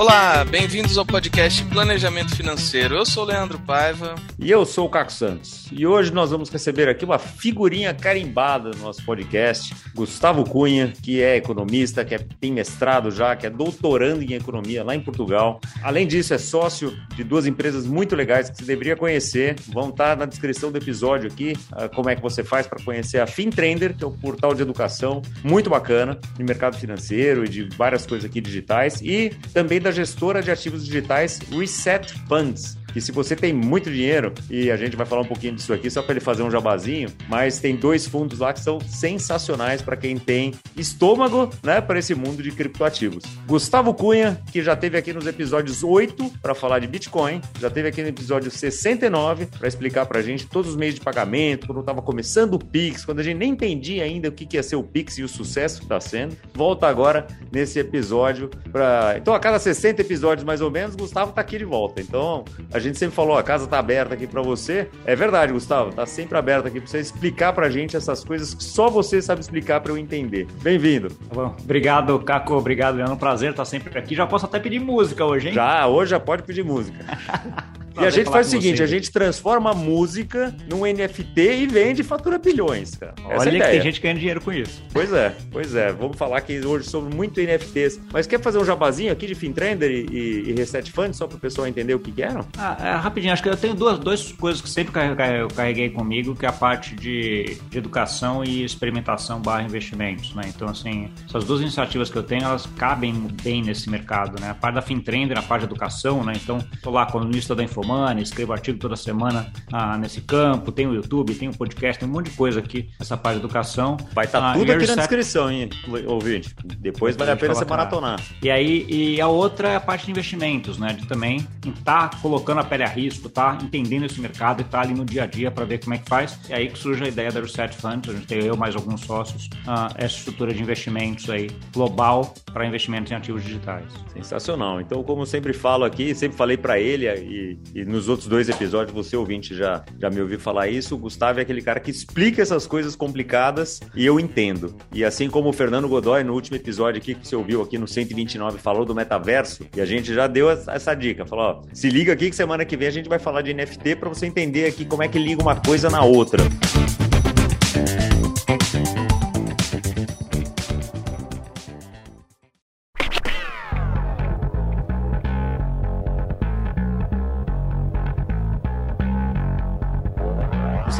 Olá, bem-vindos ao podcast Planejamento Financeiro. Eu sou o Leandro Paiva. E eu sou o Caco Santos. E hoje nós vamos receber aqui uma figurinha carimbada no nosso podcast, Gustavo Cunha, que é economista, que é, tem mestrado já, que é doutorando em economia lá em Portugal. Além disso, é sócio de duas empresas muito legais que você deveria conhecer. Vão estar na descrição do episódio aqui, uh, como é que você faz para conhecer a FinTrender, que é o portal de educação muito bacana de mercado financeiro e de várias coisas aqui digitais. E também da gestora de ativos digitais Reset Funds que se você tem muito dinheiro, e a gente vai falar um pouquinho disso aqui só para ele fazer um jabazinho, mas tem dois fundos lá que são sensacionais para quem tem estômago, né, para esse mundo de criptoativos. Gustavo Cunha, que já teve aqui nos episódios 8 para falar de Bitcoin, já teve aqui no episódio 69 para explicar para a gente todos os meios de pagamento, quando estava começando o Pix, quando a gente nem entendia ainda o que, que ia ser o Pix e o sucesso que está sendo. Volta agora nesse episódio para. Então, a cada 60 episódios mais ou menos, Gustavo está aqui de volta. Então, a gente sempre falou, a casa tá aberta aqui para você. É verdade, Gustavo, tá sempre aberta aqui para você explicar pra gente essas coisas que só você sabe explicar para eu entender. Bem-vindo. Tá bom. Obrigado, Caco. Obrigado, Leandro. Prazer estar sempre aqui. Já posso até pedir música hoje, hein? Já, hoje já pode pedir música. E a gente faz o seguinte, a gente transforma a música num NFT e vende e fatura bilhões, cara. Essa Olha é que tem gente ganhando dinheiro com isso. Pois é, pois é. Vamos falar aqui hoje sobre muito NFTs. Mas quer fazer um jabazinho aqui de FinTrender e, e, e Reset Fund, só para o pessoal entender o que, que eram? Ah, é, rapidinho, acho que eu tenho duas, duas coisas que sempre eu carreguei comigo, que é a parte de, de educação e experimentação barra investimentos, né? Então, assim, essas duas iniciativas que eu tenho, elas cabem bem nesse mercado, né? A parte da FinTrender, a parte de educação, né? Então, tô lá colunista da Info Money, escrevo artigo toda semana ah, nesse campo, tem o YouTube, tem o podcast, tem um monte de coisa aqui nessa parte de educação. Vai estar tá ah, tudo aqui na descrição, hein, ouvinte. Depois vale a pena você maratonar. E aí, e a outra é a parte de investimentos, né? De também estar tá colocando a pele a risco, tá entendendo esse mercado e tá ali no dia a dia para ver como é que faz. E aí que surge a ideia da Reset Funds, a gente tem eu mais alguns sócios, ah, essa estrutura de investimentos aí global para investimentos em ativos digitais. Sensacional. Então, como sempre falo aqui, sempre falei para ele e, e nos outros dois episódios, você ouvinte já, já me ouviu falar isso, o Gustavo é aquele cara que explica essas coisas complicadas e eu entendo. E assim como o Fernando Godoy, no último episódio aqui que você ouviu aqui no 129, falou do metaverso, e a gente já deu essa dica, falou, ó, se liga aqui que semana que vem a gente vai falar de NFT para você entender aqui como é que liga uma coisa na outra.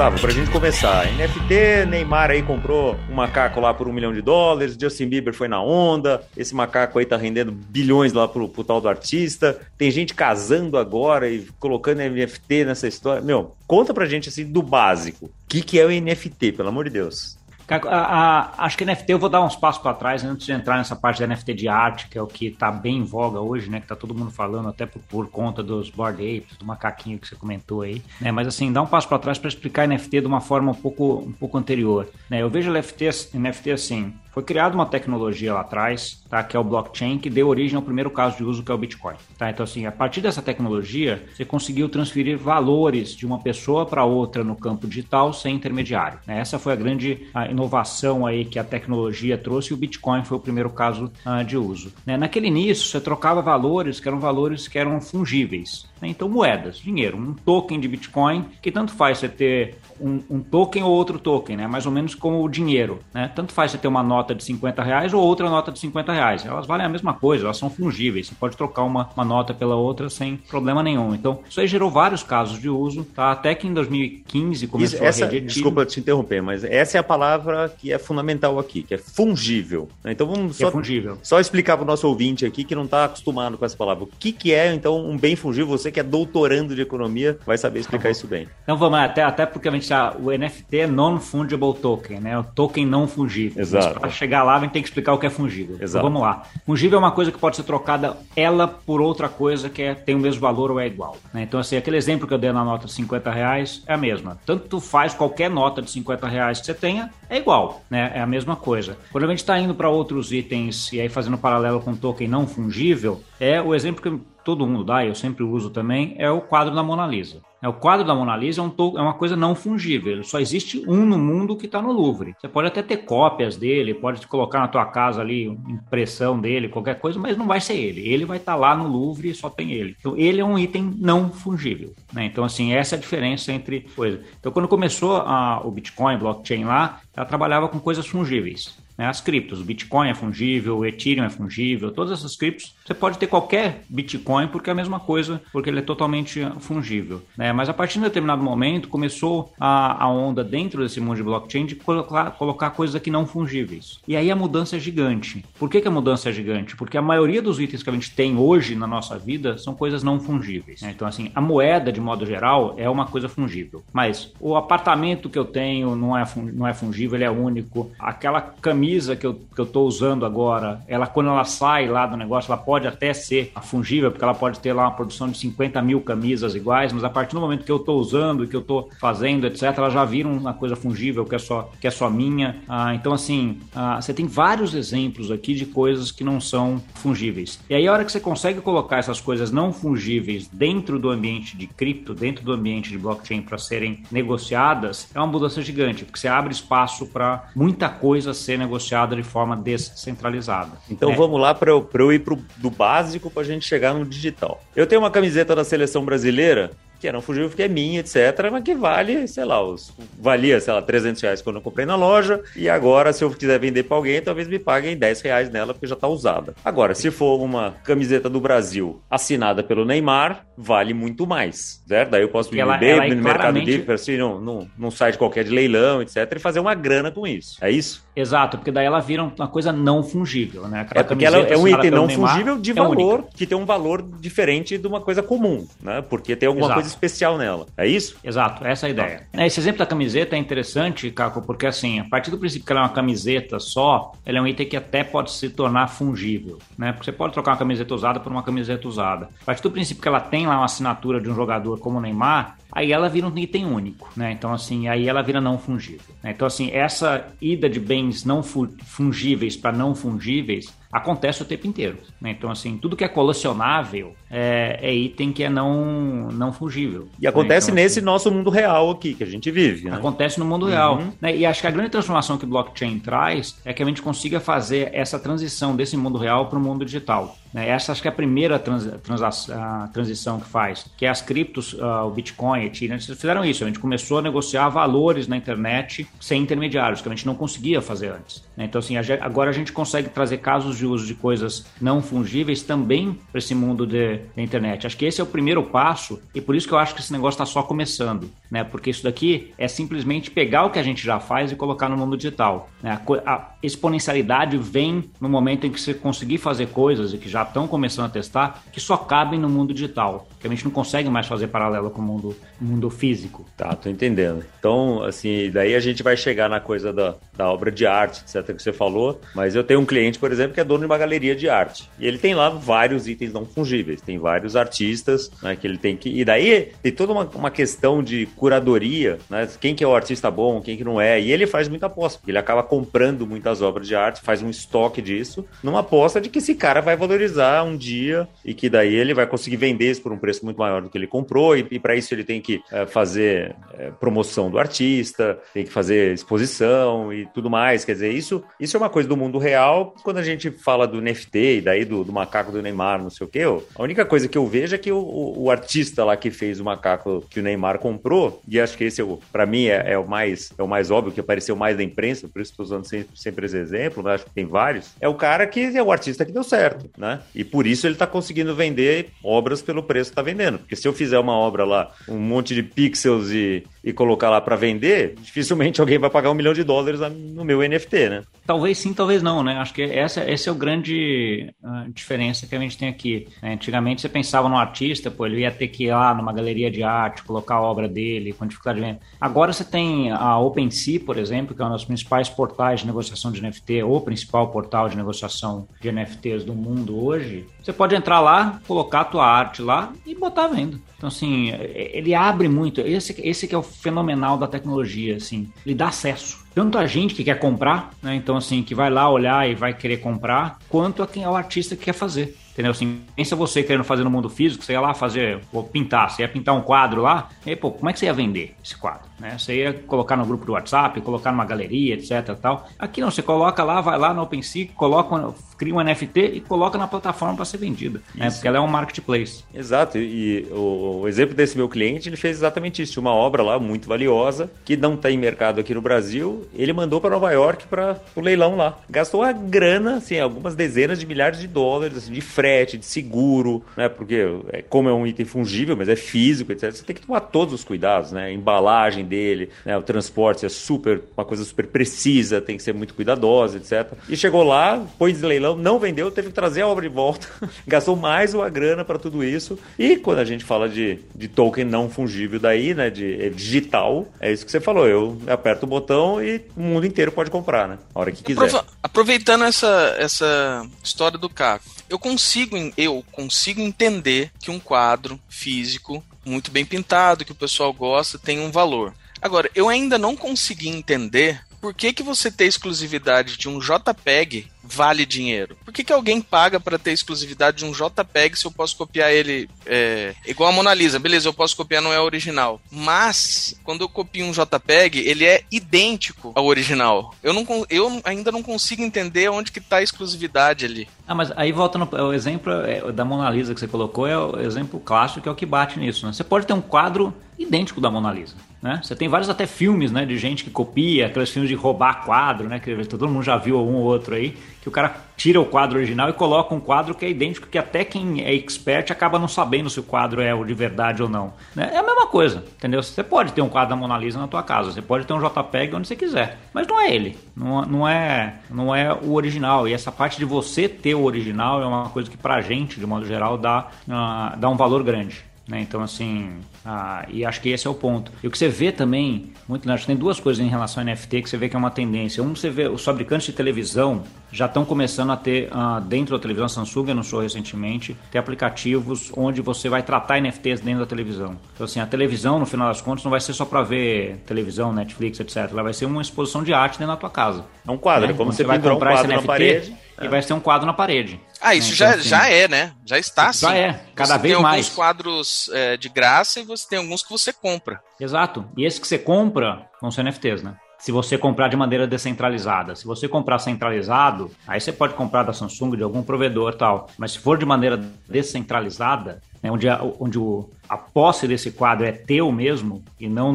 Gustavo, pra gente começar, NFT, Neymar aí comprou um macaco lá por um milhão de dólares, Justin Bieber foi na onda, esse macaco aí tá rendendo bilhões lá pro, pro tal do artista, tem gente casando agora e colocando NFT nessa história. Meu, conta pra gente assim do básico. O que, que é o NFT, pelo amor de Deus? A, a, acho que NFT eu vou dar uns passos para trás antes de entrar nessa parte da NFT de arte, que é o que está bem em voga hoje, né? Que tá todo mundo falando, até por, por conta dos board apes, do macaquinho que você comentou aí. Né? Mas assim, dá um passo para trás para explicar NFT de uma forma um pouco, um pouco anterior. Né? Eu vejo NFT, NFT assim. Foi criada uma tecnologia lá atrás, tá? que é o blockchain, que deu origem ao primeiro caso de uso, que é o Bitcoin. Tá? Então, assim, a partir dessa tecnologia, você conseguiu transferir valores de uma pessoa para outra no campo digital sem intermediário. Né? Essa foi a grande a inovação aí que a tecnologia trouxe e o Bitcoin foi o primeiro caso uh, de uso. Né? Naquele início, você trocava valores que eram valores que eram fungíveis. Né? Então, moedas, dinheiro, um token de Bitcoin, que tanto faz você ter um, um, token ou outro token, né? Mais ou menos como o dinheiro, né? Tanto faz você ter uma nota de 50 reais ou outra nota de 50 reais. Elas valem a mesma coisa, elas são fungíveis. Você pode trocar uma, uma nota pela outra sem problema nenhum. Então, isso aí gerou vários casos de uso, tá? Até que em 2015 começou isso, essa, a rede Desculpa te interromper, mas essa é a palavra que é fundamental aqui, que é fungível. Né? Então vamos só, é fungível. só explicar para o nosso ouvinte aqui que não está acostumado com essa palavra. O que, que é, então, um bem fungível? Você que é doutorando de economia vai saber explicar tá isso bem. Então vamos lá, até, até porque a gente já, o NFT NFT é non-fungible token, né? O token não fungível. Exato. Para chegar lá, a gente tem que explicar o que é fungível. Então, Exato. Então, vamos lá. Fungível é uma coisa que pode ser trocada ela por outra coisa que é, tem o mesmo valor ou é igual. Né? Então, assim, aquele exemplo que eu dei na nota de 50 reais é a mesma. Tanto faz qualquer nota de 50 reais que você tenha, é igual, né? É a mesma coisa. Quando a gente está indo para outros itens e aí fazendo paralelo com token não fungível, é o exemplo que todo mundo dá, eu sempre uso também, é o quadro da Mona Lisa. É, o quadro da Mona Lisa é, um é, uma coisa não fungível. Só existe um no mundo que está no Louvre. Você pode até ter cópias dele, pode colocar na tua casa ali impressão dele, qualquer coisa, mas não vai ser ele. Ele vai estar tá lá no Louvre e só tem ele. Então, ele é um item não fungível. Né? Então, assim, essa é a diferença entre coisas. Então, quando começou a, o Bitcoin, blockchain lá, ela trabalhava com coisas fungíveis né, as criptos. O Bitcoin é fungível, o Ethereum é fungível, todas essas criptos. Você pode ter qualquer Bitcoin porque é a mesma coisa, porque ele é totalmente fungível. Né? Mas a partir de um determinado momento começou a, a onda dentro desse mundo de blockchain de colocar, colocar coisas aqui não fungíveis. E aí a mudança é gigante. Por que, que a mudança é gigante? Porque a maioria dos itens que a gente tem hoje na nossa vida são coisas não fungíveis. Né? Então, assim, a moeda, de modo geral, é uma coisa fungível. Mas o apartamento que eu tenho não é, não é fungível, ele é único. Aquela camisa camisa que eu, que eu tô usando agora, ela quando ela sai lá do negócio, ela pode até ser fungível, porque ela pode ter lá uma produção de 50 mil camisas iguais, mas a partir do momento que eu tô usando, que eu tô fazendo, etc., ela já vira uma coisa fungível que é só, que é só minha. Ah, então, assim, ah, você tem vários exemplos aqui de coisas que não são fungíveis. E aí, a hora que você consegue colocar essas coisas não fungíveis dentro do ambiente de cripto, dentro do ambiente de blockchain para serem negociadas, é uma mudança gigante, porque você abre espaço para muita coisa ser negociada negociada de forma descentralizada. Então é. vamos lá para eu, eu ir pro, do básico para a gente chegar no digital. Eu tenho uma camiseta da seleção brasileira que era um fugível porque é minha, etc., mas que vale, sei lá, os, valia, sei lá, 300 reais quando eu comprei na loja, e agora, se eu quiser vender para alguém, talvez me paguem 10 reais nela, porque já está usada. Agora, se for uma camiseta do Brasil assinada pelo Neymar, vale muito mais, certo? Daí eu posso me vender no Mercado Livre, assim, num, num, num site qualquer de leilão, etc., e fazer uma grana com isso. É isso? Exato, porque daí ela vira uma coisa não fungível, né? Aquela é porque ela é um item não Neymar fungível de é valor, é que tem um valor diferente de uma coisa comum, né? Porque tem alguma Exato. coisa especial nela. É isso? Exato, essa é a ideia. Ah. Esse exemplo da camiseta é interessante, Caco, porque assim, a partir do princípio que ela é uma camiseta só, ela é um item que até pode se tornar fungível, né? Porque você pode trocar uma camiseta usada por uma camiseta usada. A partir do princípio que ela tem lá uma assinatura de um jogador como o Neymar, aí ela vira um item único, né? Então, assim, aí ela vira não fungível. Né? Então, assim, essa ida de bens não fungíveis para não fungíveis acontece o tempo inteiro. Né? Então, assim, tudo que é colecionável é, é, item que é não, não fungível. E acontece né? então, nesse assim, nosso mundo real aqui, que a gente vive. Né? Acontece no mundo real. Uhum. Né? E acho que a grande transformação que o blockchain traz é que a gente consiga fazer essa transição desse mundo real para o mundo digital. Né? Essa acho que é a primeira trans, trans, a transição que faz, que é as criptos, uh, o Bitcoin, Ethereum, eles fizeram isso. A gente começou a negociar valores na internet sem intermediários, que a gente não conseguia fazer antes. Né? Então, assim, agora a gente consegue trazer casos de uso de coisas não fungíveis também para esse mundo de, da internet. Acho que esse é o primeiro passo e por isso que eu acho que esse negócio está só começando, né? Porque isso daqui é simplesmente pegar o que a gente já faz e colocar no mundo digital. Né? A, exponencialidade vem no momento em que você conseguir fazer coisas e que já estão começando a testar que só cabem no mundo digital, que a gente não consegue mais fazer paralelo com o mundo, mundo físico. Tá, tô entendendo. Então, assim, daí a gente vai chegar na coisa da, da obra de arte, etc, que você falou, mas eu tenho um cliente, por exemplo, que é dono de uma galeria de arte. E ele tem lá vários itens não fungíveis, tem vários artistas, né, que ele tem que... E daí tem toda uma, uma questão de curadoria, né, quem que é o artista bom, quem que não é, e ele faz muita aposta, porque ele acaba comprando muitas obras de arte, faz um estoque disso, numa aposta de que esse cara vai valorizar um dia e que daí ele vai conseguir vender isso por um preço muito maior do que ele comprou, e, e para isso ele tem que é, fazer é, promoção do artista, tem que fazer exposição e tudo mais, quer dizer, isso, isso é uma coisa do mundo real, quando a gente fala do NFT e daí do, do, macaco do Neymar, não sei o quê, a única coisa que eu vejo é que o, o, o, artista lá que fez o macaco que o Neymar comprou, e acho que esse, é para mim, é, é, o mais, é o mais óbvio, que apareceu mais da imprensa, por isso estou usando sempre, sempre esse exemplo, né? acho que tem vários, é o cara que é o artista que deu certo, né? E por isso ele está conseguindo vender obras pelo preço que está vendendo. Porque se eu fizer uma obra lá, um monte de pixels e, e colocar lá para vender, dificilmente alguém vai pagar um milhão de dólares no meu NFT, né? Talvez sim, talvez não, né? Acho que essa, é o grande uh, diferença que a gente tem aqui. Né? Antigamente você pensava no artista, pô, ele ia ter que ir lá numa galeria de arte, colocar a obra dele com dificuldade de venda. Agora você tem a OpenSea, por exemplo, que é um dos principais portais de negociação de NFT, ou principal portal de negociação de NFTs do mundo hoje. Você pode entrar lá, colocar a tua arte lá e botar a venda. Então, assim, ele abre muito. Esse, esse que é o fenomenal da tecnologia, assim. Ele dá acesso tanto a gente que quer comprar, né? Então, assim, que vai lá olhar e vai querer comprar, quanto a quem é o artista que quer fazer. Entendeu? Assim, pensa você querendo fazer no mundo físico, você ia lá fazer, ou pintar, você ia pintar um quadro lá, e aí, pô, como é que você ia vender esse quadro? Né? Você ia colocar no grupo do WhatsApp, colocar numa galeria, etc. Tal. Aqui não, você coloca lá, vai lá no OpenSea, coloca, cria um NFT e coloca na plataforma para ser vendida, né? porque ela é um marketplace. Exato, e, o, o, exemplo desse meu cliente, ele fez exatamente isso, uma obra lá muito valiosa, que não tem mercado aqui no Brasil, ele mandou para Nova York para o leilão lá. Gastou a grana, assim, algumas dezenas de milhares de dólares, assim, de frete, de seguro, né? Porque é, como é um item fungível, mas é físico, etc. Você tem que tomar todos os cuidados, né? A embalagem dele, né? o transporte é super, uma coisa super precisa, tem que ser muito cuidadosa, etc. E chegou lá, pôs leilão, não vendeu, teve que trazer a obra de volta, gastou mais uma grana para tudo isso. E quando a gente fala de, de token não fungível daí, né? De é digital, é isso que você falou. Eu aperto o botão e o mundo inteiro pode comprar, né? A hora que quiser. Aproveitando essa, essa história do Caco, eu consigo, eu consigo entender que um quadro físico muito bem pintado, que o pessoal gosta, tem um valor. Agora, eu ainda não consegui entender por que, que você ter exclusividade de um JPEG vale dinheiro? Por que, que alguém paga para ter exclusividade de um JPEG se eu posso copiar ele é, igual a Mona Lisa? Beleza, eu posso copiar, não é original. Mas, quando eu copio um JPEG, ele é idêntico ao original. Eu, não, eu ainda não consigo entender onde que tá a exclusividade ali. Ah, mas aí volta no o exemplo é, da Mona Lisa que você colocou, é o exemplo clássico que é o que bate nisso. Né? Você pode ter um quadro idêntico da Mona Lisa. Né? Você tem vários até filmes né, de gente que copia, aqueles filmes de roubar quadro, né? Que todo mundo já viu um ou outro aí, que o cara tira o quadro original e coloca um quadro que é idêntico, que até quem é expert acaba não sabendo se o quadro é o de verdade ou não. Né? É a mesma coisa, entendeu? Você pode ter um quadro da Mona Lisa na tua casa, você pode ter um JPEG onde você quiser, mas não é ele, não, não, é, não é o original. E essa parte de você ter o original é uma coisa que pra gente, de modo geral, dá, uh, dá um valor grande. Né? Então, assim, ah, e acho que esse é o ponto. E o que você vê também, muito, acho que tem duas coisas em relação ao NFT que você vê que é uma tendência. Um, você vê os fabricantes de televisão já estão começando a ter, ah, dentro da televisão, a Samsung anunciou recentemente, ter aplicativos onde você vai tratar NFTs dentro da televisão. Então, assim, a televisão, no final das contas, não vai ser só para ver televisão, Netflix, etc. Ela vai ser uma exposição de arte dentro da tua casa. É um quadro, né? como você, você vai comprar um quadro NFT, na parede e vai ser um quadro na parede. Ah, isso né? já, então, assim, já é, né? Já está assim. Já é, cada você vez tem mais. alguns quadros é, de graça e você tem alguns que você compra. Exato. E esses que você compra vão ser NFTs, né? Se você comprar de maneira descentralizada. Se você comprar centralizado, aí você pode comprar da Samsung, de algum provedor tal. Mas se for de maneira descentralizada, né, onde, a, onde o, a posse desse quadro é teu mesmo e não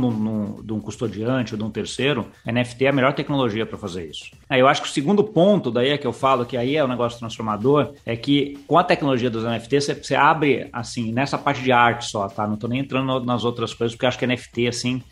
de um custodiante ou de um terceiro, NFT é a melhor tecnologia para fazer isso. Aí eu acho que o segundo ponto daí é que eu falo que aí é um negócio transformador, é que com a tecnologia dos NFTs você, abre assim, nessa parte de arte só, tá? Não estou nem entrando nas outras coisas, porque acho que NFT, assim,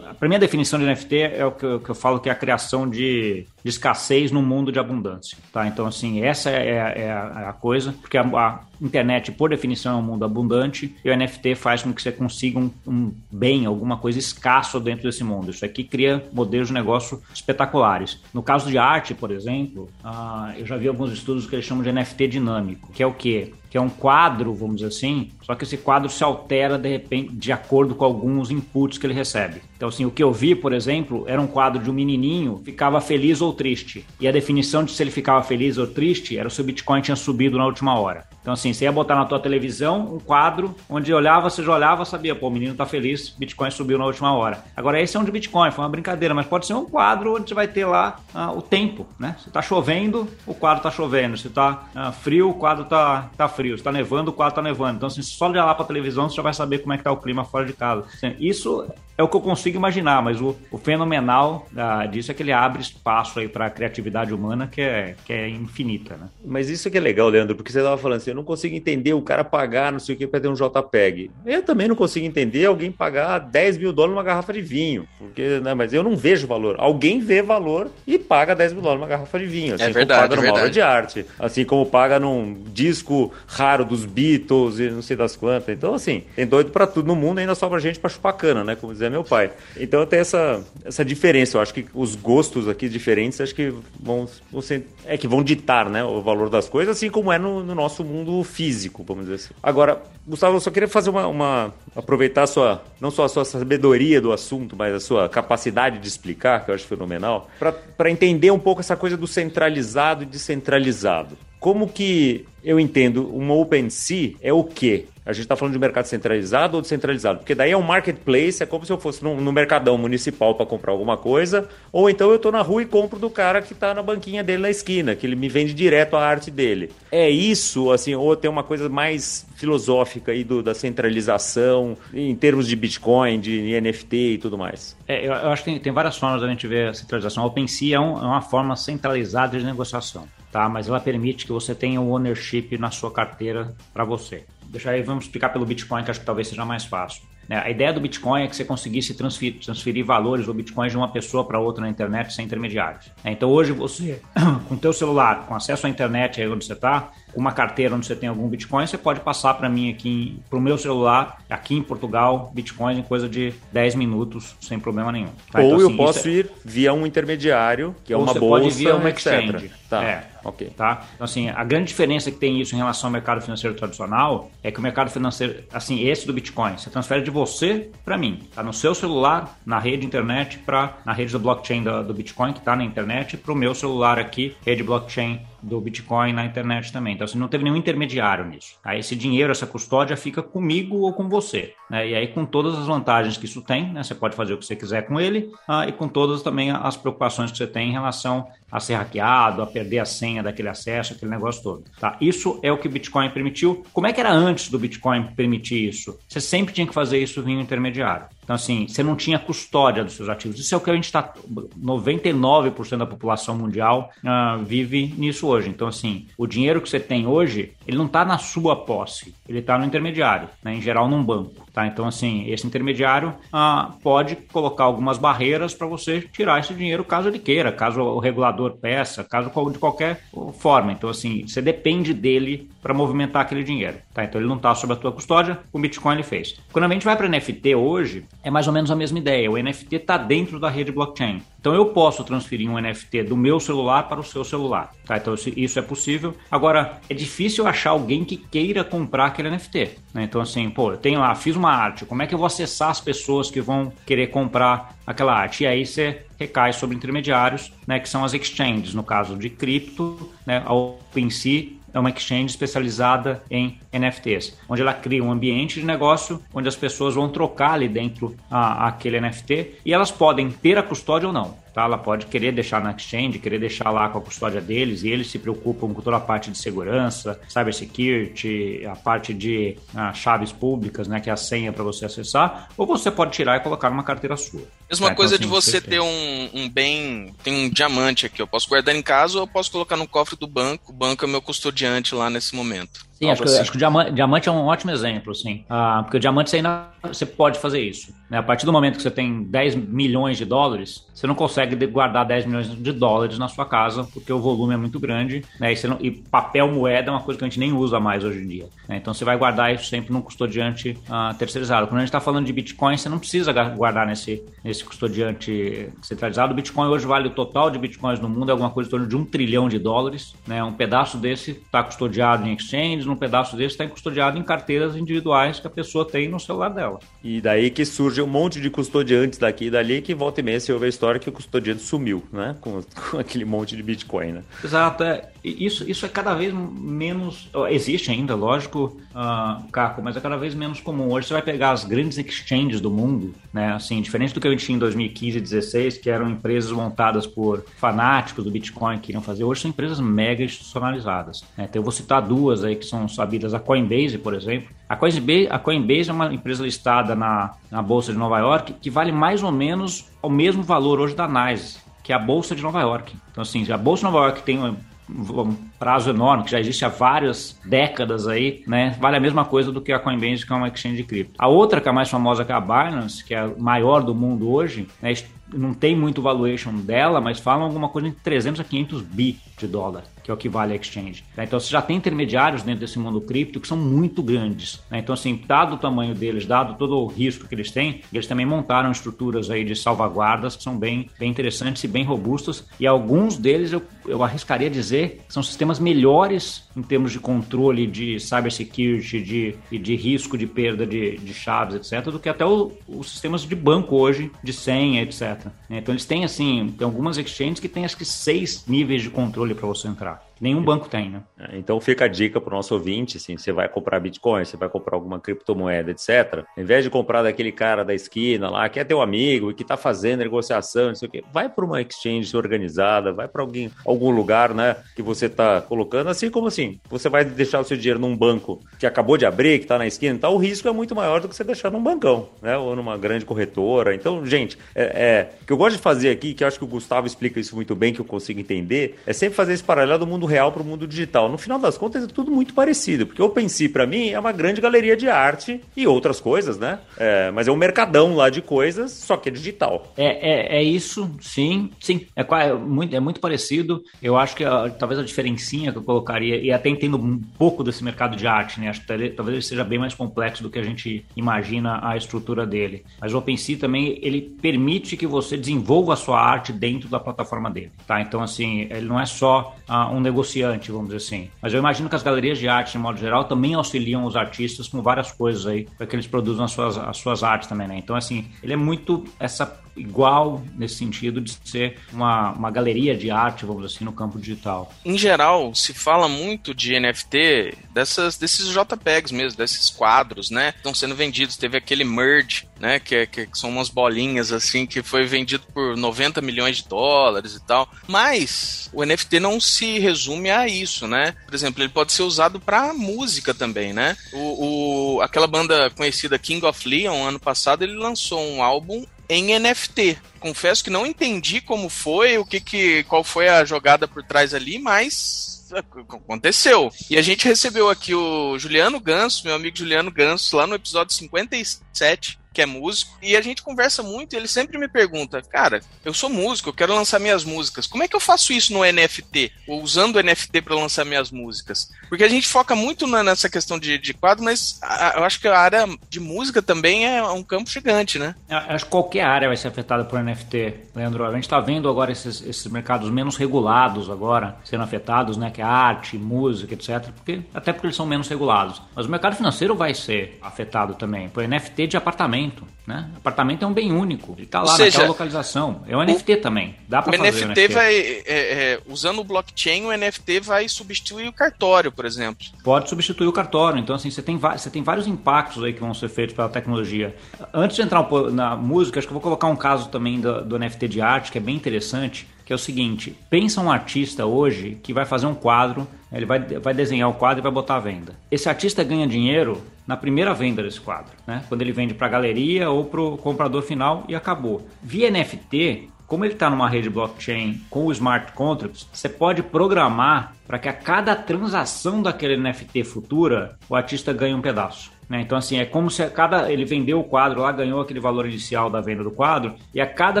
para mim a definição de NFT é o que eu, que eu, falo que é a criação de, de escassez num mundo de abundância, tá? Então, assim, essa é, é, a, é a, coisa, porque a, a internet, por definição, é um mundo abundante e o NFT faz com que você consiga um, um, bem, alguma coisa escasso dentro desse mundo. Isso aqui cria modelos de negócio espetaculares. No caso de arte, por exemplo, uh, eu já vi alguns estudos que eles chamam de NFT dinâmico, que é o quê? Que é um quadro, vamos dizer assim, só que esse quadro se altera de repente de acordo com alguns inputs que ele recebe. Então, assim, o que eu vi, por exemplo, era um quadro de um menininho ficava feliz ou triste. E a definição de se ele ficava feliz ou triste era se o Bitcoin tinha subido na última hora. Então, assim, você ia botar na tua televisão um quadro onde olhava, você já olhava, sabia, pô, o menino tá feliz, Bitcoin subiu na última hora. Agora, esse é um de Bitcoin, foi uma brincadeira, mas pode ser um quadro onde você vai ter lá ah, o tempo, né? Se tá chovendo, o quadro tá chovendo. Se tá ah, frio, o quadro tá, tá frio. Se tá nevando, o quadro tá nevando. Então, assim, só olhar lá pra televisão, você já vai saber como é que tá o clima fora de casa. Assim, isso é o que eu consigo imaginar, mas o, o fenomenal ah, disso é que ele abre espaço aí para a criatividade humana que é, que é infinita, né? Mas isso que é legal, Leandro, porque você estava falando assim, não consigo entender o cara pagar não sei o que para ter um JPEG. Eu também não consigo entender alguém pagar 10 mil dólares numa garrafa de vinho, porque, né, mas eu não vejo valor. Alguém vê valor e paga 10 mil dólares numa garrafa de vinho, assim é verdade, como paga é numa obra de arte, assim como paga num disco raro dos Beatles e não sei das quantas. Então, assim, tem doido para tudo no mundo, ainda sobra gente para chupar cana, né, como dizia meu pai. Então tem essa, essa diferença. Eu acho que os gostos aqui diferentes acho que vão, vão ser, é que vão ditar, né, o valor das coisas, assim como é no, no nosso mundo físico, vamos dizer assim. Agora, Gustavo, eu só queria fazer uma, uma aproveitar a sua, não só a sua sabedoria do assunto, mas a sua capacidade de explicar, que eu acho fenomenal, para entender um pouco essa coisa do centralizado e descentralizado. como que eu entendo uma OpenSea é o quê? A gente está falando de mercado centralizado ou descentralizado? Porque daí é um marketplace, é como se eu fosse no, no mercadão municipal para comprar alguma coisa, ou então eu estou na rua e compro do cara que está na banquinha dele na esquina, que ele me vende direto a arte dele. É isso, assim, ou tem uma coisa mais filosófica aí do, da centralização em termos de Bitcoin, de NFT e tudo mais? É, eu, eu, acho que tem, tem, várias formas da gente ver a centralização. A OpenSea é, um, é uma forma centralizada de negociação, tá? Mas ela permite que você tenha o ownership na sua carteira para você. Deixa aí, vamos explicar pelo Bitcoin, que acho que talvez seja mais fácil. Né? A ideia do Bitcoin é que você conseguisse transferir, transferir valores ou Bitcoins de uma pessoa para outra na internet sem intermediários. Né? Então hoje você, com o teu celular, com acesso à internet aí onde você está, com uma carteira onde você tem algum Bitcoin, você pode passar para mim aqui, para o meu celular, aqui em Portugal, Bitcoin em coisa de 10 minutos, sem problema nenhum. Tá? Ou então, assim, eu posso é... ir via um intermediário, que é uma bolsa, pode via um exchange. Tá. É. Ok. Tá? Então, assim, a grande diferença que tem isso em relação ao mercado financeiro tradicional é que o mercado financeiro, assim, esse do Bitcoin, você transfere de você para mim. Tá no seu celular, na rede internet, para na rede do blockchain do, do Bitcoin, que está na internet, para o meu celular aqui, rede blockchain do Bitcoin na internet também. Então, assim, não teve nenhum intermediário nisso. Aí esse dinheiro, essa custódia fica comigo ou com você. Né? E aí, com todas as vantagens que isso tem, né? você pode fazer o que você quiser com ele, ah, e com todas também as preocupações que você tem em relação a ser hackeado, a perder a senha daquele acesso, aquele negócio todo. Tá? Isso é o que o Bitcoin permitiu. Como é que era antes do Bitcoin permitir isso? Você sempre tinha que fazer isso via intermediário. Então, assim, você não tinha custódia dos seus ativos. Isso é o que a gente está. 99% da população mundial uh, vive nisso hoje. Então, assim, o dinheiro que você tem hoje, ele não está na sua posse, ele está no intermediário, né? em geral num banco. Tá? Então, assim, esse intermediário uh, pode colocar algumas barreiras para você tirar esse dinheiro caso ele queira, caso o regulador peça, caso de qualquer forma. Então, assim, você depende dele para movimentar aquele dinheiro. Tá? Então, ele não está sob a tua custódia, o Bitcoin ele fez. Quando a gente vai para NFT hoje, é mais ou menos a mesma ideia. O NFT está dentro da rede blockchain. Então eu posso transferir um NFT do meu celular para o seu celular. Tá? Então isso é possível. Agora, é difícil achar alguém que queira comprar aquele NFT. Né? Então, assim, pô, eu tenho lá, fiz uma arte. Como é que eu vou acessar as pessoas que vão querer comprar aquela arte? E aí você recai sobre intermediários, né, que são as exchanges, no caso de cripto, né, a OpenSea é uma exchange especializada em NFTs, onde ela cria um ambiente de negócio onde as pessoas vão trocar ali dentro a, aquele NFT e elas podem ter a custódia ou não. Tá? Ela pode querer deixar na exchange, querer deixar lá com a custódia deles, e eles se preocupam com toda a parte de segurança, cybersecurity, a parte de ah, chaves públicas, né, que é a senha para você acessar, ou você pode tirar e colocar numa carteira sua. Mesma tá? coisa então, de assim, você ter um, um, bem, tem um diamante aqui, eu posso guardar em casa ou eu posso colocar no cofre do banco, o banco é meu custodiante lá nesse momento. Sim, acho, assim. que, acho que, o diamante, diamante, é um ótimo exemplo, assim. Ah, porque o diamante você ainda você pode fazer isso. Né? A partir do momento que você tem 10 milhões de dólares, você não consegue guardar 10 milhões de dólares na sua casa, porque o volume é muito grande. Né? E, não, e, papel moeda é uma coisa que a gente nem usa mais hoje em dia. Né? Então você vai guardar isso sempre num custodiante uh, terceirizado. Quando a gente está falando de Bitcoin, você não precisa guardar nesse, nesse custodiante centralizado. O Bitcoin hoje vale o total de Bitcoins no mundo, é alguma coisa em torno de um trilhão de dólares. Né? Um pedaço desse está custodiado em exchanges, um pedaço desse está custodiado em carteiras individuais que a pessoa tem no celular dela. E daí que surge um monte de custodiantes daqui e dali que volta e meia você ouve a história que o custodiante sumiu, né? Com, com aquele monte de Bitcoin, né? Exato. É, isso, isso é cada vez menos. Existe ainda, lógico, uh, Caco, mas é cada vez menos comum. Hoje você vai pegar as grandes exchanges do mundo, né? Assim, diferente do que a gente tinha em 2015 e 2016, que eram empresas montadas por fanáticos do Bitcoin que queriam fazer, hoje são empresas mega institucionalizadas. Né? Então eu vou citar duas aí que são sabidas, a Coinbase, por exemplo. A Coinbase, a Coinbase é uma empresa listada na, na Bolsa de Nova York que vale mais ou menos o mesmo valor hoje da NYSE, que é a Bolsa de Nova York. Então, assim, a Bolsa de Nova York tem um prazo enorme, que já existe há várias décadas aí, né? Vale a mesma coisa do que a Coinbase, que é uma exchange de cripto. A outra, que é a mais famosa, que é a Binance, que é a maior do mundo hoje, né? Não tem muito valuation dela, mas falam alguma coisa entre 300 a 500 bi de dólar que é o que vale a exchange. Né? Então você já tem intermediários dentro desse mundo cripto que são muito grandes. Né? Então, assim, dado o tamanho deles, dado todo o risco que eles têm, eles também montaram estruturas aí de salvaguardas que são bem, bem interessantes e bem robustas. E alguns deles eu, eu arriscaria dizer que são sistemas melhores em termos de controle de cybersecurity de, de risco de perda de, de chaves, etc., do que até o, os sistemas de banco hoje, de senha, etc. Então eles têm assim, tem algumas exchanges que têm acho que seis níveis de controle para você entrar. Nenhum banco tem, né? É, então fica a dica para o nosso ouvinte, assim, você vai comprar Bitcoin, você vai comprar alguma criptomoeda, etc. Em vez de comprar daquele cara da esquina lá, que é teu amigo e que está fazendo negociação, não sei o quê, vai para uma exchange organizada, vai para alguém, algum lugar, né, que você está colocando, assim como assim, você vai deixar o seu dinheiro num banco que acabou de abrir, que está na esquina, então o risco é muito maior do que você deixar num bancão, né, ou numa grande corretora. Então, gente, é, é o que eu gosto de fazer aqui, que eu acho que o Gustavo explica isso muito bem, que eu consigo entender, é sempre fazer esse paralelo do mundo real para o mundo digital. No final das contas, é tudo muito parecido, porque o OpenSea, para mim, é uma grande galeria de arte e outras coisas, né? É, mas é um mercadão lá de coisas, só que é digital. É, é, é isso, sim, sim. É, é, muito, é muito parecido. Eu acho que a, talvez a diferencinha que eu colocaria, e até entendo um pouco desse mercado de arte, né? Acho que talvez ele seja bem mais complexo do que a gente imagina a estrutura dele. Mas o OpenSea também, ele permite que você desenvolva a sua arte dentro da plataforma dele, tá? Então, assim, ele não é só uh, um negociante, vamos dizer assim. Mas eu imagino que as galerias de arte, de modo geral, também auxiliam os artistas com várias coisas aí para que eles produzam as suas, as suas artes também, né? Então, assim, ele é muito essa igual nesse sentido de ser uma, uma galeria de arte, vamos assim, no campo digital. Em geral, se fala muito de NFT, dessas, desses JPEGs mesmo, desses quadros, né? Estão sendo vendidos. Teve aquele Merge, né? Que, é, que são umas bolinhas assim, que foi vendido por 90 milhões de dólares e tal. Mas o NFT não se resume a isso, né? Por exemplo, ele pode ser usado para música também, né? O, o, aquela banda conhecida King of Leon, ano passado, ele lançou um álbum em NFT. Confesso que não entendi como foi, o que, que qual foi a jogada por trás ali, mas aconteceu. E a gente recebeu aqui o Juliano Ganso, meu amigo Juliano Ganso, lá no episódio 57, que é músico, e a gente conversa muito e ele sempre me pergunta, cara, eu sou músico, eu quero lançar minhas músicas, como é que eu faço isso no NFT? Ou usando o NFT para lançar minhas músicas? Porque a gente foca muito nessa questão de, de quadro, mas a, eu acho que a área de música também é um campo gigante, né? Eu acho que qualquer área vai ser afetada por NFT, Leandro. A gente está vendo agora esses, esses mercados menos regulados agora sendo afetados, né? Que é arte, música, etc. Porque, até porque eles são menos regulados. Mas o mercado financeiro vai ser afetado também. Por NFT de apartamento apartamento. Né? Apartamento é um bem único. Ele está lá seja, naquela localização. É um NFT também. Dá para fazer. NFT, NFT vai. É, é, usando o blockchain, o NFT vai substituir o cartório, por exemplo. Pode substituir o cartório. Então, assim, você tem, você tem vários impactos aí que vão ser feitos pela tecnologia. Antes de entrar na música, acho que eu vou colocar um caso também do, do NFT de arte, que é bem interessante que é o seguinte: pensa um artista hoje que vai fazer um quadro, ele vai, vai desenhar o quadro e vai botar à venda. Esse artista ganha dinheiro na primeira venda desse quadro, né? quando ele vende para a galeria ou para o comprador final e acabou. Via NFT, como ele está numa rede blockchain com o smart contracts, você pode programar para que a cada transação daquele NFT futura o artista ganhe um pedaço. Né? Então, assim, é como se a cada ele vendeu o quadro lá, ganhou aquele valor inicial da venda do quadro, e a cada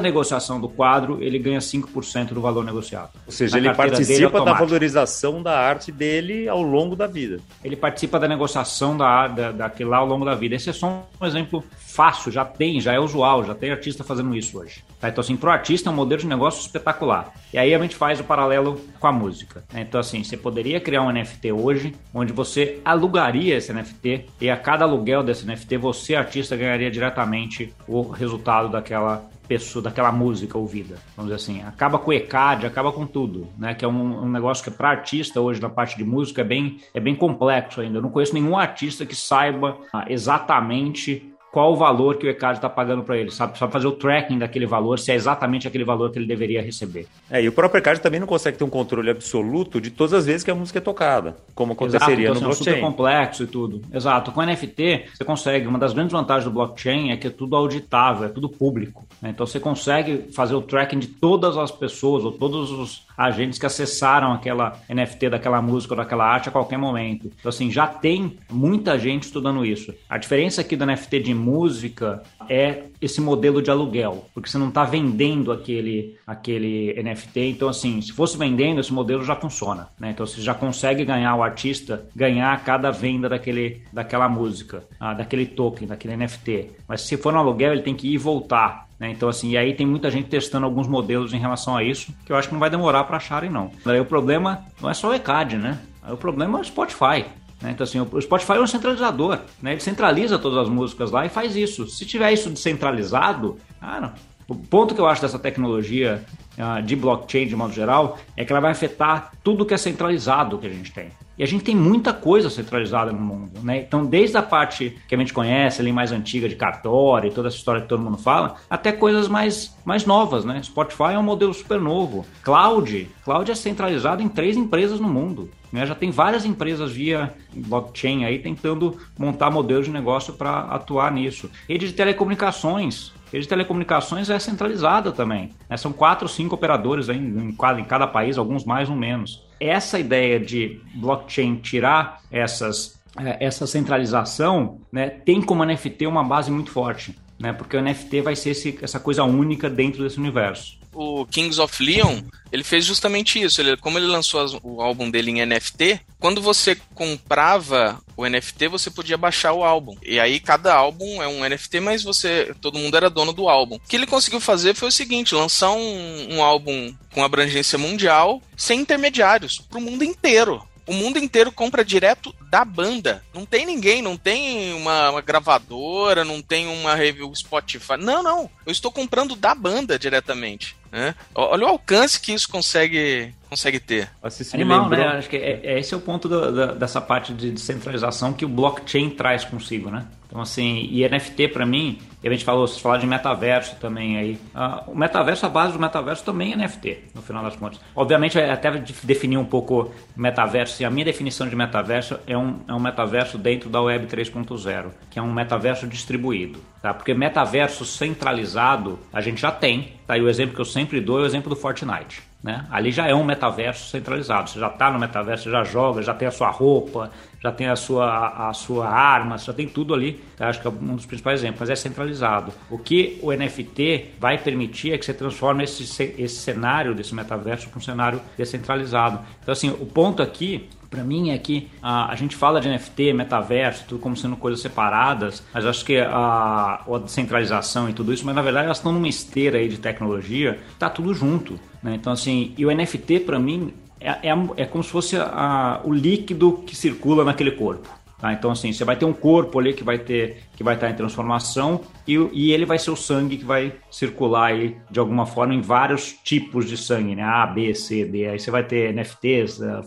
negociação do quadro ele ganha 5% do valor negociado. Ou seja, ele participa da valorização da arte dele ao longo da vida. Ele participa da negociação da, da, daquilo lá ao longo da vida. Esse é só um exemplo fácil, já tem, já é usual, já tem artista fazendo isso hoje. Tá? Então, assim, para o artista é um modelo de negócio espetacular. E aí a gente faz o paralelo com a música. Né? Então, assim, você poderia criar um NFT hoje, onde você alugaria esse NFT e a cada cada aluguel desse NFT, você, artista, ganharia diretamente o resultado daquela pessoa, daquela música ouvida. Vamos dizer assim, acaba com o ECAD, acaba com tudo, né? Que é um, um negócio que para artista hoje na parte de música é bem, é bem complexo ainda. Eu não conheço nenhum artista que saiba ah, exatamente qual o valor que o ECAD está pagando para ele, sabe? Sabe fazer o tracking daquele valor, se é exatamente aquele valor que ele deveria receber. É, e o próprio ECAD também não consegue ter um controle absoluto de todas as vezes que a música é tocada, como aconteceria Exato, então, no assim, blockchain. É super complexo e tudo. Exato. Com NFT, você consegue, uma das grandes vantagens do blockchain é que é tudo auditável, é tudo público. Né? Então você consegue fazer o tracking de todas as pessoas ou todos os agentes que acessaram aquela NFT daquela música ou daquela arte a qualquer momento. Então, assim, já tem muita gente estudando isso. A diferença aqui do NFT de música é esse modelo de aluguel, porque você não está vendendo aquele, aquele NFT. Então, assim, se fosse vendendo, esse modelo já funciona. Né? Então, você já consegue ganhar o artista, ganhar cada venda daquele, daquela música, ah, daquele token, daquele NFT. Mas se for no aluguel, ele tem que ir e voltar. Né? Então, assim, e aí tem muita gente testando alguns modelos em relação a isso, que eu acho que não vai demorar para acharem, não. O problema não é só o ECAD, né? O problema é o Spotify. Né? Então, assim, o Spotify é um centralizador, né? Ele centraliza todas as músicas lá e faz isso. Se tiver isso descentralizado, ah, não. O ponto que eu acho dessa tecnologia uh, de blockchain de modo geral é que ela vai afetar tudo que é centralizado que a gente tem. E a gente tem muita coisa centralizada no mundo, né? Então, desde a parte que a gente conhece ali mais antiga de cartório e toda essa história que todo mundo fala, até coisas mais, mais novas, né? Spotify é um modelo super novo. Cloud, cloud é centralizado em três empresas no mundo. Né? Já tem várias empresas via blockchain aí tentando montar modelos de negócio para atuar nisso. Rede de telecomunicações, rede de telecomunicações é centralizada também. Né? São quatro, cinco operadores aí em, cada, em cada país, alguns mais ou menos essa ideia de blockchain tirar essas, é, essa centralização né, tem como NFT uma base muito forte, né, porque o NFT vai ser esse, essa coisa única dentro desse universo. O Kings of Leon, ele fez justamente isso. Ele, como ele lançou as, o álbum dele em NFT, quando você comprava o NFT, você podia baixar o álbum. E aí cada álbum é um NFT, mas você, todo mundo era dono do álbum. O que ele conseguiu fazer foi o seguinte: lançar um, um álbum com abrangência mundial, sem intermediários, para o mundo inteiro o mundo inteiro compra direto da banda. Não tem ninguém, não tem uma, uma, gravadora, não tem uma review Spotify. Não, não. Eu estou comprando da banda diretamente. Né? Olha o alcance que isso consegue, consegue ter. Animal, né? Acho que é, é, esse é o ponto do, da, dessa parte de descentralização que o blockchain traz consigo, né? Então, assim, e NFT para mim, a gente falou, vocês falaram de metaverso também aí. Uh, o metaverso, a base do metaverso também é NFT, no final das contas. Obviamente, é até definir um pouco metaverso, e a minha definição de metaverso é um, é um metaverso dentro da Web 3.0, que é um metaverso distribuído. Tá? Porque metaverso centralizado a gente já tem. Tá? E o exemplo que eu sempre dou é o exemplo do Fortnite. Né? Ali já é um metaverso centralizado. Você já está no metaverso, já joga, já tem a sua roupa, já tem a sua, a sua arma, já tem tudo ali. Tá? Acho que é um dos principais exemplos, mas é centralizado. O que o NFT vai permitir é que você transforme esse, esse cenário desse metaverso para um cenário descentralizado. Então, assim, o ponto aqui para mim é que a, a, gente fala de NFT, metaverso, tudo como sendo coisas separadas, mas acho que a, a descentralização e tudo isso, mas na verdade elas estão numa esteira aí de tecnologia, tá tudo junto. Né? Então, assim, e o NFT para mim é, é, é, como se fosse a, o líquido que circula naquele corpo. Tá? Então, assim, você vai ter um corpo ali que vai ter que vai estar em transformação e, e, ele vai ser o sangue que vai circular aí de alguma forma em vários tipos de sangue, né? A, B, C, D. Aí você vai ter NFTs, eh,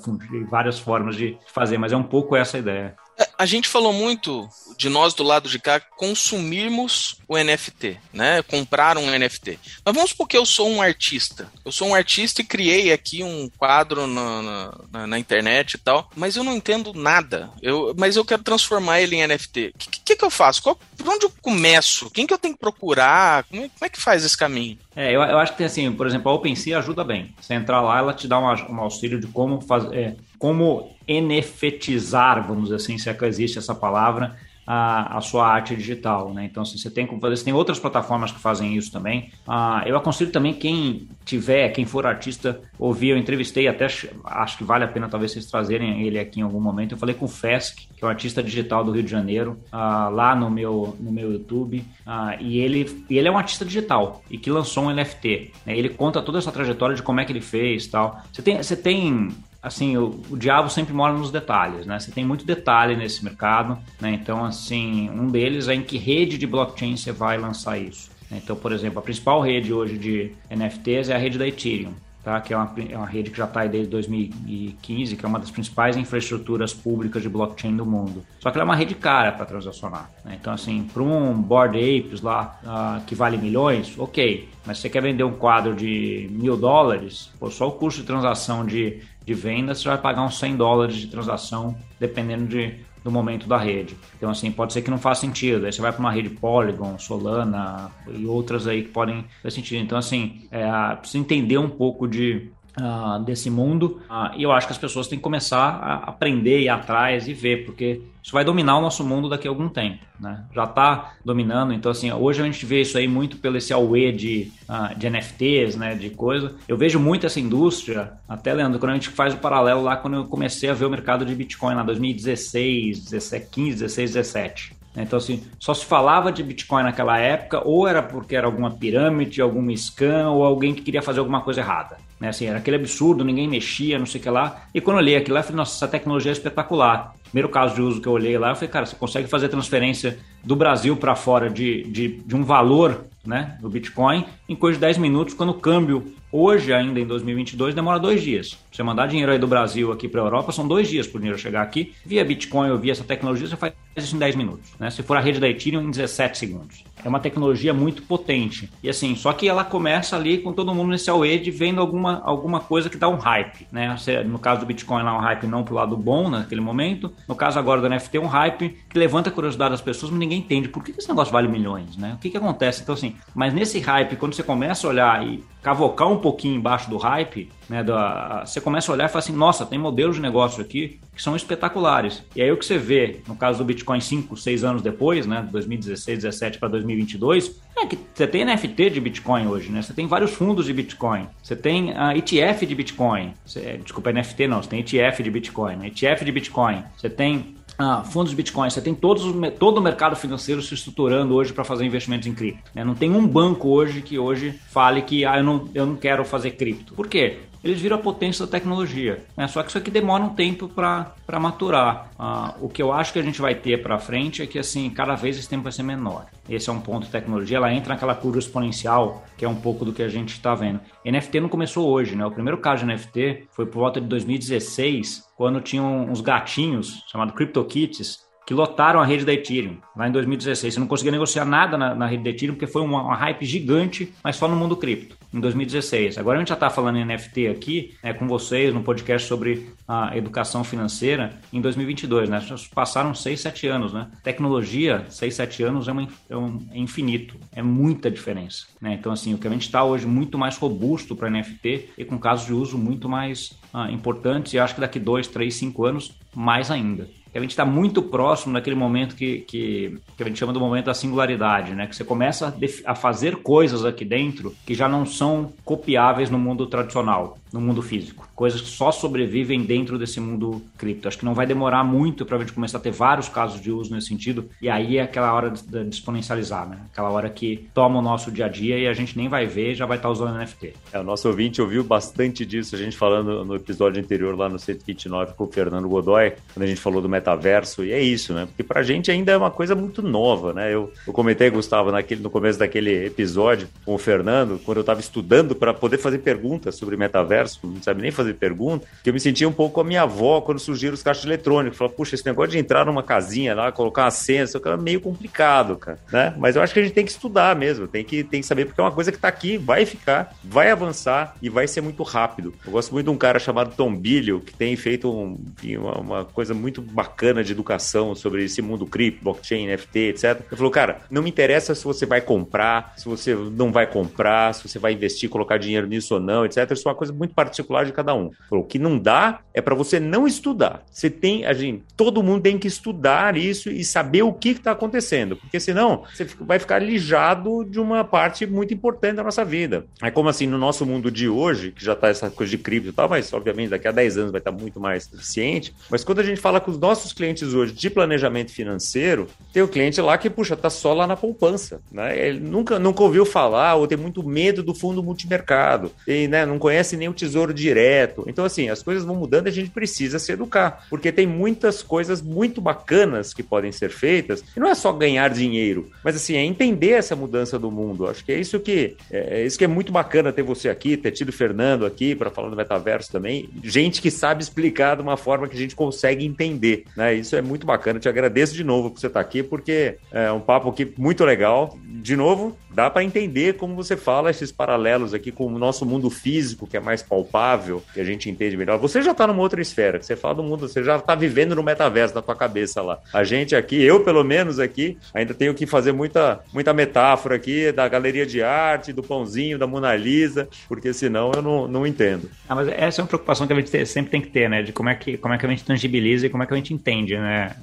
várias formas de fazer, mas é um pouco essa a ideia. A gente falou muito de nós do lado de cá consumirmos o NFT, né? Comprar um NFT. Mas vamos supor que eu sou um artista. Eu sou um artista e criei aqui um quadro na, na, na internet e tal, mas eu não entendo nada. Eu, mas eu quero transformar ele em NFT. O que, que, que, eu faço? Qual, por onde eu começo? Quem que eu tenho que procurar? Como é, como é que faz esse caminho? É, eu, eu, acho que tem assim, por exemplo, a OpenSea ajuda bem. Você entrar lá, ela te dá um, auxílio de como fazer. É, como NFTizar, vamos dizer assim, se é que existe essa palavra, a, a, sua arte digital, né? Então, assim, você tem você tem outras plataformas que fazem isso também. Ah, eu aconselho também quem tiver, quem for artista, ouvir, eu entrevistei, até acho que vale a pena talvez vocês trazerem ele aqui em algum momento. Eu falei com o Fesc, que é um artista digital do Rio de Janeiro, ah, lá no meu, no meu YouTube, ah, e ele, ele é um artista digital e que lançou um NFT. Né? Ele conta toda essa trajetória de como é que ele fez, tal. Você tem, você tem assim, o, o, diabo sempre mora nos detalhes, né? Você tem muito detalhe nesse mercado, né? Então, assim, um deles é em que rede de blockchain você vai lançar isso. Então, por exemplo, a principal rede hoje de NFTs é a rede da Ethereum tá? que é uma, é uma rede que já está aí desde 2015, que é uma das principais infraestruturas públicas de blockchain do mundo. Só que ela é uma rede cara para transacionar. Né? Então, assim, para um Board Apes lá uh, que vale milhões, ok. Mas se você quer vender um quadro de mil dólares, pô, só o custo de transação de, de venda você vai pagar uns 100 dólares de transação, dependendo de do momento da rede. Então, assim, pode ser que não faça sentido. Aí você vai para uma rede Polygon, Solana e outras aí que podem fazer sentido. Então, assim, é, precisa entender um pouco de uh, desse mundo. Uh, e eu acho que as pessoas têm que começar a aprender ir atrás e ver, porque isso vai dominar o nosso mundo daqui a algum tempo. Né? Já está dominando, então assim, hoje a gente vê isso aí muito pelo esse auê de, uh, de NFTs, né, de coisa. Eu vejo muito essa indústria, até Leandro, quando a gente faz o paralelo lá, quando eu comecei a ver o mercado de Bitcoin lá 2016, 17, 15, 16, 17. Então, assim, só se falava de Bitcoin naquela época, ou era porque era alguma pirâmide, alguma scam, ou alguém que queria fazer alguma coisa errada. Né? Assim, era aquele absurdo, ninguém mexia, não sei o que lá. E quando eu olhei aquilo lá, eu falei, nossa, essa tecnologia é espetacular. Primeiro caso de uso que eu olhei lá, eu falei, cara, você consegue fazer transferência do Brasil para fora de, de, de um valor né, do Bitcoin em coisa de 10 minutos, quando o câmbio Hoje, ainda em 2022, demora dois dias. Você mandar dinheiro aí do Brasil aqui para a Europa, são dois dias para o dinheiro chegar aqui. Via Bitcoin ou via essa tecnologia, você faz isso em 10 minutos. Né? Se for a rede da Ethereum, em 17 segundos. É uma tecnologia muito potente. E assim, só que ela começa ali com todo mundo nesse away vendo alguma, alguma coisa que dá um hype. Né? No caso do Bitcoin, lá um hype não para o lado bom naquele momento. No caso agora do NFT, um hype que levanta a curiosidade das pessoas, mas ninguém entende por que esse negócio vale milhões. Né? O que, que acontece? Então, assim, mas nesse hype, quando você começa a olhar e cavocar um pouquinho embaixo do hype, né, da, você começa a olhar e fala assim, nossa, tem modelos de negócio aqui que são espetaculares. E aí o que você vê, no caso do Bitcoin 5, 6 anos depois, né, 2016, 17 para 2022, é que você tem NFT de Bitcoin hoje, né? Você tem vários fundos de Bitcoin. Você tem a uh, ETF de Bitcoin. Você, desculpa, NFT não, você tem ETF de Bitcoin. Né? ETF de Bitcoin. Você tem ah, fundos Bitcoin, você tem todos, todo o mercado financeiro se estruturando hoje para fazer investimentos em cripto. Né? Não tem um banco hoje que hoje fale que ah, eu, não, eu não quero fazer cripto. Por quê? eles viram a potência da tecnologia. Né? Só que isso aqui demora um tempo para maturar. Ah, o que eu acho que a gente vai ter para frente é que assim cada vez esse tempo vai ser menor. Esse é um ponto de tecnologia. Ela entra naquela curva exponencial, que é um pouco do que a gente está vendo. NFT não começou hoje, né? O primeiro caso de NFT foi por volta de 2016, quando tinham uns gatinhos chamados CryptoKitties que lotaram a rede da Ethereum lá em 2016. Você não conseguia negociar nada na, na rede da Ethereum porque foi uma, uma, hype gigante, mas só no mundo cripto, em 2016. Agora a gente já está falando em NFT aqui né, com vocês no podcast sobre a educação financeira em 2022. Né? Passaram 6, 7 anos. Né? Tecnologia, 6, 7 anos é, uma, é, um, é infinito, é muita diferença. Né? Então, assim, o que a gente está hoje muito mais robusto para NFT e com casos de uso muito mais ah, importantes e acho que daqui 2, 3, 5 anos mais ainda a gente está muito próximo naquele momento que, que, que, a gente chama do momento da singularidade, né? Que você começa a, a fazer coisas aqui dentro que já não são copiáveis no mundo tradicional no mundo físico. Coisas que só sobrevivem dentro desse mundo cripto. Acho que não vai demorar muito para a gente começar a ter vários casos de uso nesse sentido. E aí é aquela hora de, exponencializar, né? Aquela hora que toma o nosso dia a dia e a gente nem vai ver já vai estar tá usando NFT. É, o nosso ouvinte ouviu bastante disso, a gente falando no episódio anterior lá no 129 com o Fernando Godoy, quando a gente falou do metaverso. E é isso, né? Porque para a gente ainda é uma coisa muito nova, né? Eu, eu comentei, Gustavo, naquele, no começo daquele episódio com o Fernando, quando eu estava estudando para poder fazer perguntas sobre metaverso não sabe nem fazer pergunta, que eu me sentia um pouco a minha avó quando surgiram os caixas eletrônicos. Falei, puxa, esse negócio de entrar numa casinha lá, colocar uma senha, isso é meio complicado, cara, né? Mas eu acho que a gente tem que estudar mesmo, tem que, tem que saber, porque é uma coisa que tá aqui, vai ficar, vai avançar e vai ser muito rápido. Eu gosto muito de um cara chamado Tom Bilio, que tem feito um, uma, uma, coisa muito bacana de educação sobre esse mundo cripto, blockchain, NFT, etc. Ele falou, cara, não me interessa se você vai comprar, se você não vai comprar, se você vai investir, colocar dinheiro nisso ou não, etc. Isso é uma coisa muito particular de cada um. O que não dá é para você não estudar. Você tem, a gente, todo mundo tem que estudar isso e saber o que está acontecendo, porque senão você vai ficar lijado de uma parte muito importante da nossa vida. É como assim, no nosso mundo de hoje, que já está essa coisa de cripto e tal, mas obviamente daqui a 10 anos vai estar tá muito mais eficiente. Mas quando a gente fala com os nossos clientes hoje de planejamento financeiro, tem o cliente lá que, puxa, tá só lá na poupança, né? Ele nunca, nunca ouviu falar ou tem muito medo do fundo multimercado, e, né, não conhece nem o tesouro direto. Então, assim, as coisas vão mudando e a gente precisa se educar, porque tem muitas coisas muito bacanas que podem ser feitas, e não é só ganhar dinheiro, mas assim, é entender essa mudança do mundo. Acho que é isso que é, é isso que é muito bacana ter você aqui, ter tido o Fernando aqui para falar do metaverso também. Gente que sabe explicar de uma forma que a gente consegue entender. Né? Isso é muito bacana. Eu te agradeço de novo por você estar aqui, porque é um papo aqui muito legal. De novo, dá para entender como você fala esses paralelos aqui com o nosso mundo físico, que é mais palpável, que a gente entende melhor. Você já está numa outra esfera, você fala do mundo, você já está vivendo no metaverso da tua cabeça lá. A gente aqui, eu pelo menos aqui, ainda tenho que fazer muita, muita metáfora aqui da galeria de arte, do pãozinho, da Mona Lisa, porque senão eu não, não entendo. Ah, mas essa é uma preocupação que a gente sempre tem que ter, né? De como é que, como é que a gente tangibiliza e como é que a gente entende, né,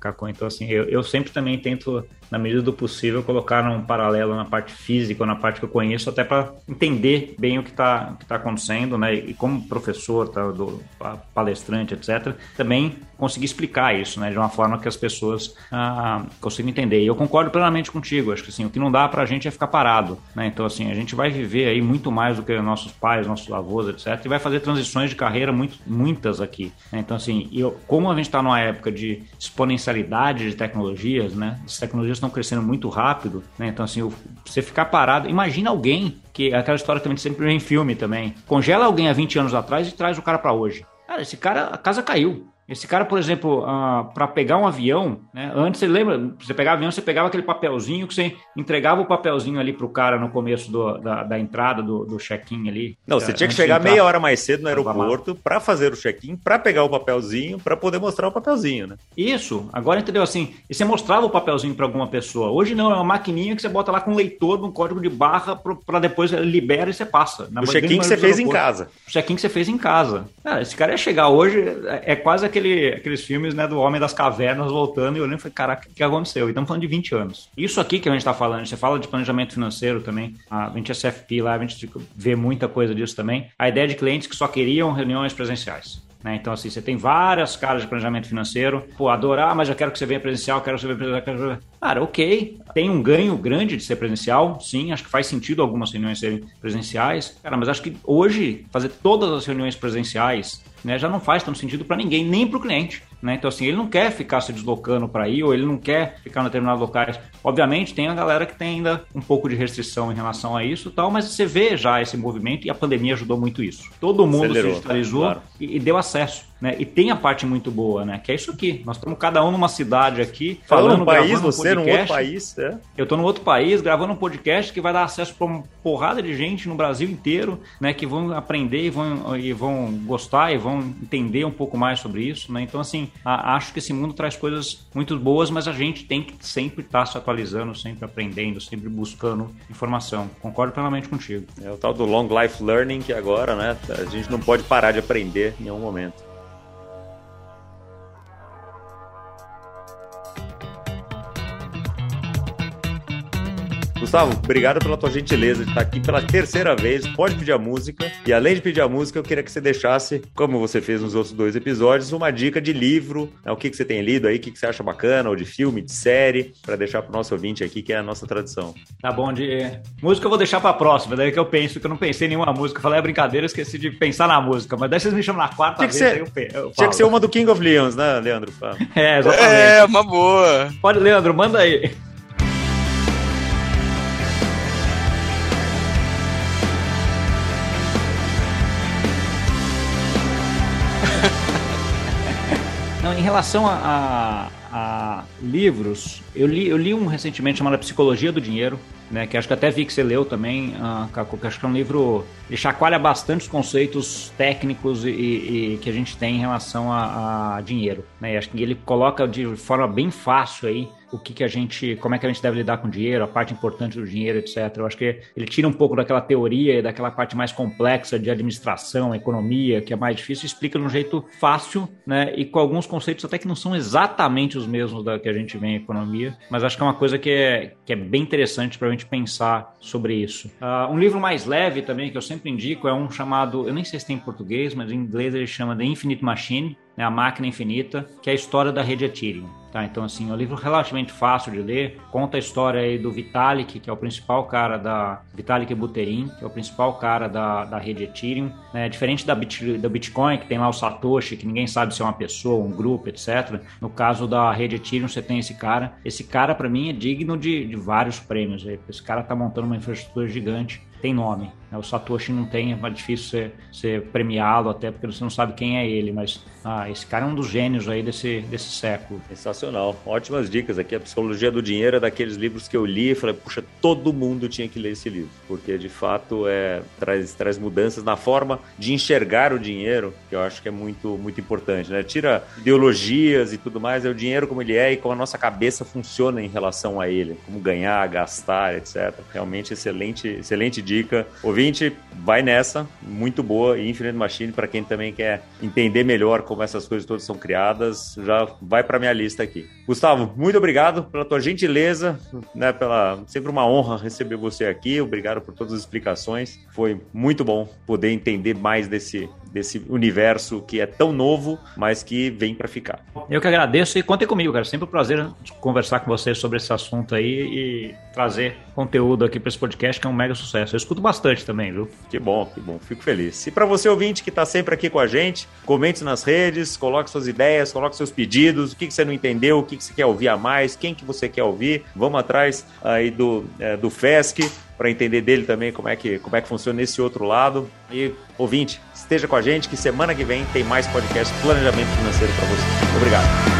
Caco? Então, assim, eu, eu sempre também tento, na medida do possível, colocar um paralelo na parte física na parte que eu conheço, até para entender bem o que está que tá acontecendo fazendo, né, e como professor, tá, do, palestrante, etc., também conseguir explicar isso, né, de uma forma que as pessoas ah, consigam entender. E eu concordo plenamente contigo, acho que assim, o que não dá para a gente é ficar parado, né, então assim, a gente vai viver aí muito mais do que nossos pais, nossos avós, etc., e vai fazer transições de carreira muito, muitas aqui. Né? Então assim, eu, como a gente está numa época de exponencialidade de tecnologias, né, as tecnologias estão crescendo muito rápido, né, então assim, você ficar parado, imagina alguém que aquela história também sempre vem em filme também. Congela alguém há 20 anos atrás e traz o cara para hoje. Cara, esse cara, a casa caiu. Esse cara, por exemplo, uh, ah, para pegar um avião, né? Antes você lembra, você pegava avião, você pegava aquele papelzinho que você entregava o papelzinho ali pro cara no começo do, da, da, entrada do, do check-in ali. Não, você tinha que chegar meia hora mais cedo no aeroporto para fazer o check-in, para pegar o papelzinho, para poder mostrar o papelzinho, né? Isso. Agora entendeu assim? E você mostrava o papelzinho para alguma pessoa. Hoje não, é uma maquininha que você bota lá com um leitor, um código de barra para depois libera e você passa. Na o check-in que você fez em casa. O check-in que você fez em casa. Cara, esse cara ia chegar hoje, é, é quase aquele, aqueles filmes né, do Homem das Cavernas voltando e olhando e falei, caraca, o que aconteceu? E estamos falando de 20 anos. Isso aqui que a gente está falando, você fala de planejamento financeiro também, a gente é CFP lá, a gente vê muita coisa disso também. A ideia de clientes que só queriam reuniões presenciais. Né? Então, assim, você tem várias caras de planejamento financeiro. Pô, adorar, mas eu quero que você venha presencial, quero que você venha presencial. Quero... Cara, ok. Tem um ganho grande de ser presencial, sim. Acho que faz sentido algumas reuniões serem presenciais. Cara, mas acho que hoje, fazer todas as reuniões presenciais né, já não faz tanto sentido para ninguém, nem para o cliente. Né? Então, assim, ele não quer ficar se deslocando para ir, ou ele não quer ficar em determinados locais. Obviamente, tem a galera que tem ainda um pouco de restrição em relação a isso tal, mas você vê já esse movimento e a pandemia ajudou muito isso. Todo mundo Acelerou, se digitalizou claro. e, e deu acesso. Né? E tem a parte muito boa, né? Que é isso aqui. Nós estamos cada um numa cidade aqui, falando, um país, você um num outro país, é? Eu estou num outro país, gravando um podcast que vai dar acesso para uma porrada de gente no Brasil inteiro, né? Que vão aprender e vão, e vão gostar e vão entender um pouco mais sobre isso, né? Então, assim, a, acho que esse mundo traz coisas muito boas, mas a gente tem que sempre estar tá se atualizando, sempre aprendendo, sempre buscando informação. Concordo plenamente contigo. É o tal do long life learning que agora, né? A gente não pode parar de aprender em nenhum momento. Gustavo, obrigado pela tua gentileza de estar aqui pela terceira vez. Pode pedir a música. E além de pedir a música, eu queria que você deixasse, como você fez nos outros dois episódios, uma dica de livro. Né? O que, que você tem lido aí, o que, que você acha bacana, ou de filme, de série, para deixar para o nosso ouvinte aqui, que é a nossa tradição. Tá bom, de música eu vou deixar para próxima, daí que eu penso, que eu não pensei em nenhuma música. Eu falei, é brincadeira, esqueci de pensar na música. Mas daí vocês me chamam na quarta tinha vez, ser, eu, eu Tinha que ser uma do King of Leons, né, Leandro? É, exatamente. É, uma boa. Pode, Leandro, manda aí. Em relação a, a, a, livros, eu li, eu li um recentemente chamado Psicologia do Dinheiro, né, que acho que até vi que você leu também, uh, que acho que é um livro que chacoalha bastante os conceitos técnicos e, e que a gente tem em relação a, a dinheiro. Né, acho que ele coloca de forma bem fácil aí o que, que a gente, como é que a gente deve lidar com dinheiro, a parte importante do dinheiro, etc. Eu acho que ele tira um pouco daquela teoria e daquela parte mais complexa de administração, economia, que é mais difícil, explica de um jeito fácil, né? E com alguns conceitos até que não são exatamente os mesmos da que a gente vê em economia, mas acho que é uma coisa que é, que é bem interessante para a gente pensar sobre isso. Uh, um livro mais leve também, que eu sempre indico, é um chamado, eu nem sei se tem em português, mas em inglês ele chama The Infinite Machine, né, A Máquina Infinita, que é a história da rede Ethereum. Tá? Então, assim, é um livro relativamente fácil de ler, conta a história aí do Vitalik, que é o principal cara da... Vitalik Buterin, que é o principal cara da, da rede Ethereum. Né? Diferente da, Bit, da Bitcoin, que tem lá o Satoshi, que ninguém sabe se é uma pessoa, um grupo, etc. No caso da rede Ethereum, você tem esse cara. Esse cara, para mim, é digno de, de vários prêmios. Esse cara tá montando uma infraestrutura gigante tem nome. Né? O Satoshi não tem, é difícil você, premiá-lo, até porque você não sabe quem é ele, mas ah, esse cara é um dos gênios aí desse, desse século. Sensacional. Ótimas dicas aqui. A Psicologia do Dinheiro é daqueles livros que eu li e falei, puxa, todo mundo tinha que ler esse livro, porque de fato é, traz, traz mudanças na forma de enxergar o dinheiro, que eu acho que é muito, muito importante. Né? Tira ideologias e tudo mais, é o dinheiro como ele é e como a nossa cabeça funciona em relação a ele, como ganhar, gastar, etc. Realmente excelente, excelente dica. Ouvinte, vai nessa, muito boa Infinite Machine, para quem também quer entender melhor como essas coisas todas são criadas, já vai para minha lista aqui. Gustavo, muito obrigado pela tua gentileza, né, pela sempre uma honra receber você aqui. Obrigado por todas as explicações. Foi muito bom poder entender mais desse desse universo que é tão novo, mas que vem para ficar. Eu que agradeço e contem comigo, cara. Sempre um prazer conversar com vocês sobre esse assunto aí e trazer conteúdo aqui para esse podcast que é um mega sucesso. Eu escuto bastante também, viu? Que bom, que bom. Fico feliz. E para você ouvinte que está sempre aqui com a gente, comente nas redes, coloque suas ideias, coloque seus pedidos, o que, que você não entendeu, o que, que você quer ouvir a mais, quem que você quer ouvir. Vamos atrás aí do, é, do FESC para entender dele também como é, que, como é que funciona esse outro lado. E, ouvinte, esteja com a gente que semana que vem tem mais podcast Planejamento Financeiro para você. Obrigado.